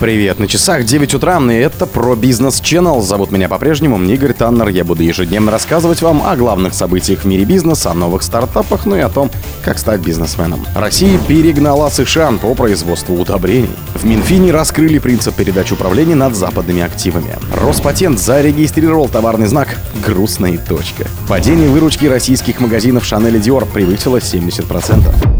Привет, на часах 9 утра, и это про бизнес Channel. Зовут меня по-прежнему Игорь Таннер. Я буду ежедневно рассказывать вам о главных событиях в мире бизнеса, о новых стартапах, ну и о том, как стать бизнесменом. Россия перегнала США по производству удобрений. В Минфине раскрыли принцип передачи управления над западными активами. Роспатент зарегистрировал товарный знак «Грустная точка». Падение выручки российских магазинов Шанель и Dior превысило 70%.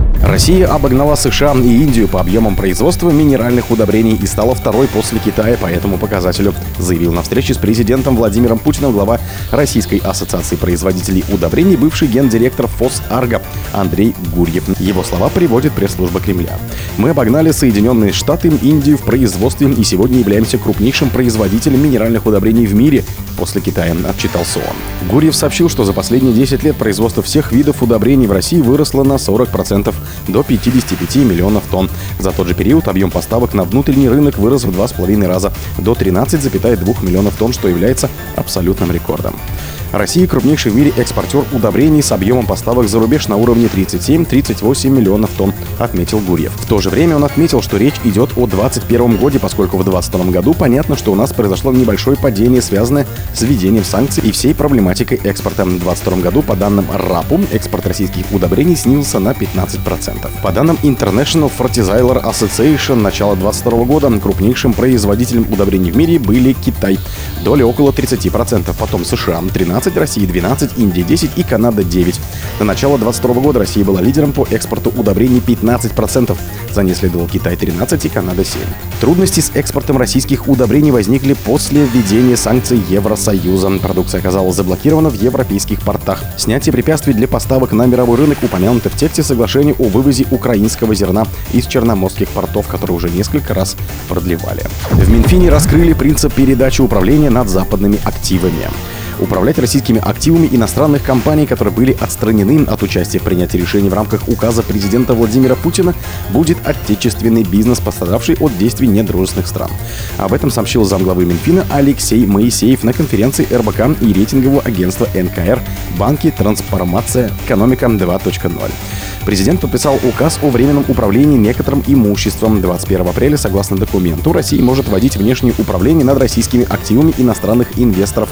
Россия обогнала США и Индию по объемам производства минеральных удобрений и стала второй после Китая по этому показателю, заявил на встрече с президентом Владимиром Путиным глава Российской ассоциации производителей удобрений, бывший гендиректор ФОС «Арго» Андрей Гурьев. Его слова приводит пресс-служба Кремля. «Мы обогнали Соединенные Штаты, Индию в производстве и сегодня являемся крупнейшим производителем минеральных удобрений в мире», после Китая, отчитался он. Гурьев сообщил, что за последние 10 лет производство всех видов удобрений в России выросло на 40% до 55 миллионов тонн. За тот же период объем поставок на внутренний рынок вырос в 2,5 раза до 13,2 миллионов тонн, что является абсолютным рекордом. Россия крупнейший в мире экспортер удобрений с объемом поставок за рубеж на уровне 37-38 миллионов тонн, отметил Гурьев. В то же время он отметил, что речь идет о 2021 году, поскольку в 2022 году понятно, что у нас произошло небольшое падение, связанное с введением санкций и всей проблематикой экспорта. В 2022 году, по данным РАПу, экспорт российских удобрений снизился на 15%. По данным International Fertilizer Association, начала 2022 года крупнейшим производителем удобрений в мире были Китай, доля около 30%, потом США 13%, 15, России 12, Индия 10 и Канада 9. До начала 2022 года Россия была лидером по экспорту удобрений 15%. За ней следовал Китай 13 и Канада 7. Трудности с экспортом российских удобрений возникли после введения санкций Евросоюза. Продукция оказалась заблокирована в европейских портах. Снятие препятствий для поставок на мировой рынок упомянуто в тексте соглашения о вывозе украинского зерна из черноморских портов, которые уже несколько раз продлевали. В Минфине раскрыли принцип передачи управления над западными активами управлять российскими активами иностранных компаний, которые были отстранены от участия в принятии решений в рамках указа президента Владимира Путина, будет отечественный бизнес, пострадавший от действий недружественных стран. Об этом сообщил замглавы Минфина Алексей Моисеев на конференции РБК и рейтингового агентства НКР «Банки. Трансформация. Экономика 2.0». Президент подписал указ о временном управлении некоторым имуществом. 21 апреля, согласно документу, Россия может вводить внешнее управление над российскими активами иностранных инвесторов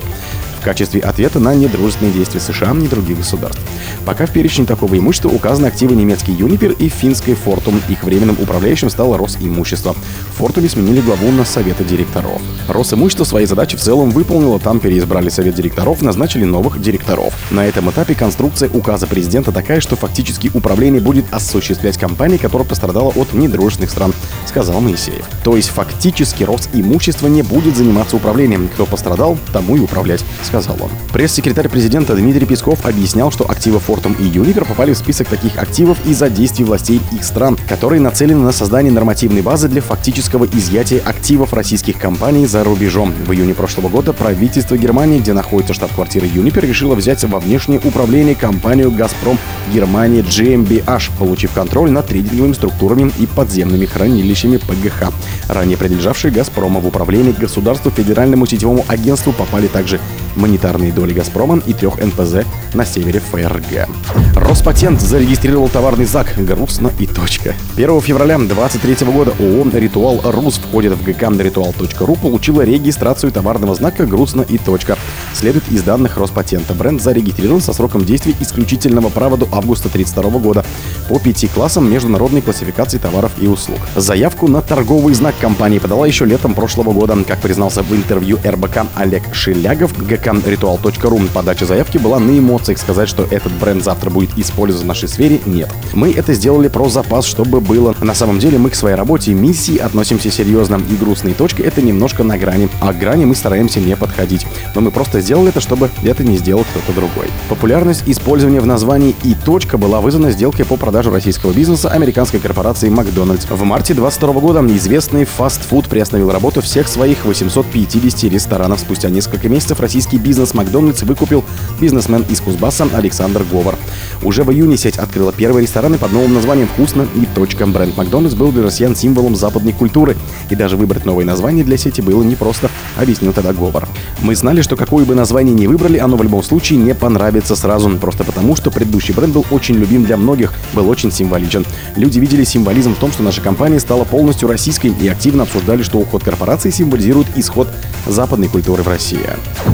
в качестве ответа на недружественные действия США и других государств. Пока в перечне такого имущества указаны активы немецкий Юнипер и финской Фортум. Их временным управляющим стало Росимущество. Фортуме сменили главу на Совета директоров. Росимущество свои задачи в целом выполнило. Там переизбрали Совет директоров, назначили новых директоров. На этом этапе конструкция указа президента такая, что фактически управление будет осуществлять компания, которая пострадала от недружественных стран, сказал Моисеев. То есть фактически Росимущество не будет заниматься управлением. Кто пострадал, тому и управлять, сказал он. Пресс-секретарь президента Дмитрий Песков объяснял, что активы Фортум и Юнипер попали в список таких активов из-за действий властей их стран, которые нацелены на создание нормативной базы для фактического изъятия активов российских компаний за рубежом. В июне прошлого года правительство Германии, где находится штаб-квартира Юнипер, решило взять во внешнее управление компанию «Газпром» Германия GmbH, получив контроль над трейдинговыми структурами и подземными хранилищами ПГХ. Ранее принадлежавшие «Газпрома» в управлении государству федеральному сетевому агентству попали также монетарные доли «Газпрома» и трех НПЗ на севере ФРГ. Роспатент зарегистрировал товарный знак «Грустно и точка». 1 февраля 2023 года ООО «Ритуал РУС» входит в ГК «Ритуал.ру» получила регистрацию товарного знака «Грустно и точка». Следует из данных Роспатента. Бренд зарегистрирован со сроком действия исключительного права до августа 1932 года по пяти классам международной классификации товаров и услуг. Заявку на торговый знак компания подала еще летом прошлого года. Как признался в интервью РБК Олег Шелягов, ГК ritual.ru. Подача заявки была на эмоциях. Сказать, что этот бренд завтра будет использован в нашей сфере, нет. Мы это сделали про запас, чтобы было. На самом деле мы к своей работе и миссии относимся серьезно. И грустные точки — это немножко на грани. А грани мы стараемся не подходить. Но мы просто сделали это, чтобы это не сделал кто-то другой. Популярность использования в названии «и точка» была вызвана сделкой по продаже российского бизнеса американской корпорации Макдональдс. В марте 2022 года известный фастфуд приостановил работу всех своих 850 ресторанов. Спустя несколько месяцев российский бизнес Макдональдс выкупил бизнесмен из Кузбасса Александр Говор. Уже в июне сеть открыла первые рестораны под новым названием «Вкусно» и «Точка». Бренд Макдональдс был для россиян символом западной культуры. И даже выбрать новое название для сети было непросто, объяснил тогда Говор. Мы знали, что какое бы название ни выбрали, оно в любом случае не понравится сразу. Просто потому, что предыдущий бренд был очень любим для многих, был очень символичен. Люди видели символизм в том, что наша компания стала полностью российской и активно обсуждали, что уход корпорации символизирует исход западной культуры в России.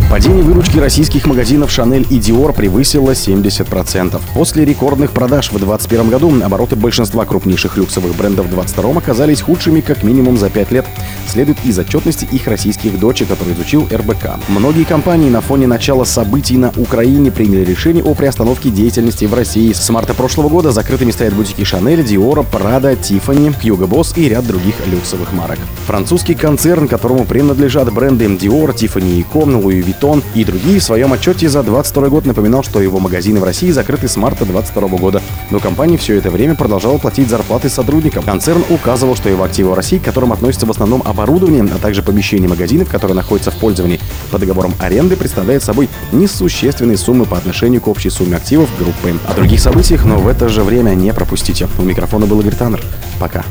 Падение выручки российских магазинов Chanel и Dior превысило 70%. После рекордных продаж в 2021 году обороты большинства крупнейших люксовых брендов в 2022 оказались худшими как минимум за 5 лет. Следует из отчетности их российских дочек, который изучил РБК. Многие компании на фоне начала событий на Украине приняли решение о приостановке деятельности в России. С марта прошлого года закрытыми стоят бутики Chanel, Dior, Prada, Tiffany, Hugo Boss и ряд других люксовых марок. Французский концерн, которому принадлежат бренды Dior, Tiffany Co, Louis Vuitton и другие, в своем отчете за 22 год напоминал, что его магазины в России закрыты с марта 22 года. Но компания все это время продолжала платить зарплаты сотрудникам. Концерн указывал, что его активы в России, к которым относятся в основном оборудование, а также помещения магазинов, которые находятся в пользовании по договорам аренды, представляют собой несущественные суммы по отношению к общей сумме активов группы. О других событиях, но в это же время не пропустите. У микрофона был Игорь Таннер. Пока.